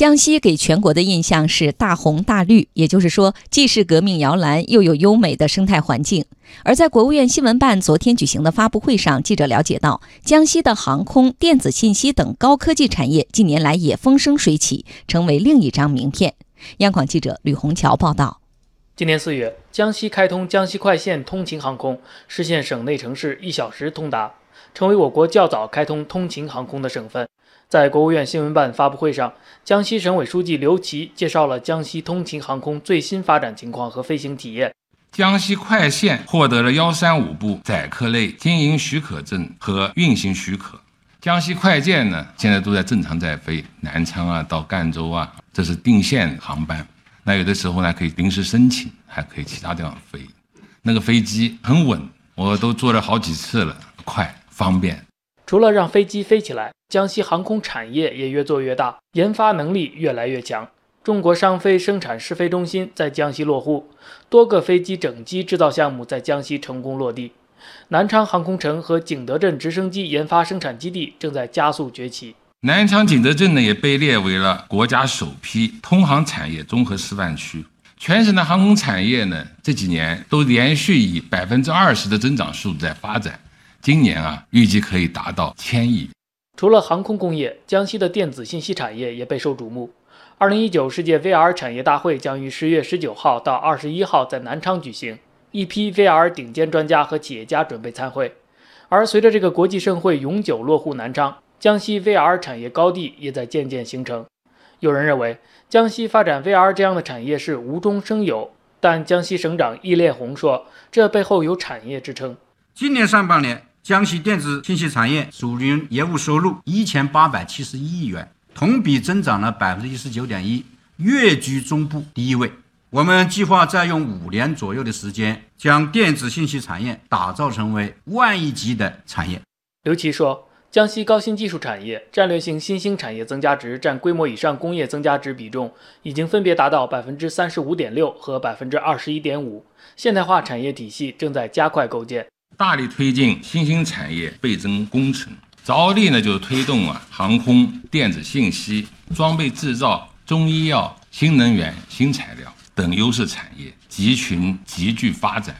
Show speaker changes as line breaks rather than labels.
江西给全国的印象是大红大绿，也就是说，既是革命摇篮，又有优美的生态环境。而在国务院新闻办昨天举行的发布会上，记者了解到，江西的航空、电子信息等高科技产业近年来也风生水起，成为另一张名片。央广记者吕红桥报道。
今年四月，江西开通江西快线通勤航空，实现省内城市一小时通达，成为我国较早开通通勤航空的省份。在国务院新闻办发布会上，江西省委书记刘奇介绍了江西通勤航空最新发展情况和飞行体验。
江西快线获得了幺三五部载客类经营许可证和运行许可。江西快件呢，现在都在正常在飞，南昌啊到赣州啊，这是定线航班。那有的时候呢，可以临时申请，还可以其他地方飞。那个飞机很稳，我都坐了好几次了，快方便。
除了让飞机飞起来，江西航空产业也越做越大，研发能力越来越强。中国商飞生产试飞中心在江西落户，多个飞机整机制造项目在江西成功落地。南昌航空城和景德镇直升机研发生产基地正在加速崛起。
南昌景德镇呢也被列为了国家首批通航产业综合示范区。全省的航空产业呢这几年都连续以百分之二十的增长速度在发展。今年啊，预计可以达到千亿。
除了航空工业，江西的电子信息产业也备受瞩目。二零一九世界 VR 产业大会将于十月十九号到二十一号在南昌举行，一批 VR 顶尖专家和企业家准备参会。而随着这个国际盛会永久落户南昌，江西 VR 产业高地也在渐渐形成。有人认为，江西发展 VR 这样的产业是无中生有，但江西省长易炼红说，这背后有产业支撑。
今年上半年。江西电子信息产业属于业务收入一千八百七十一亿元，同比增长了百分之一十九点一，跃居中部第一位。我们计划再用五年左右的时间，将电子信息产业打造成为万亿级的产业。
刘奇说，江西高新技术产业、战略性新兴产业增加值占规模以上工业增加值比重已经分别达到百分之三十五点六和百分之二十一点五，现代化产业体系正在加快构建。
大力推进新兴产业倍增工程，着力呢就是推动啊航空、电子信息、装备制造、中医药、新能源、新材料等优势产业集群集聚发展。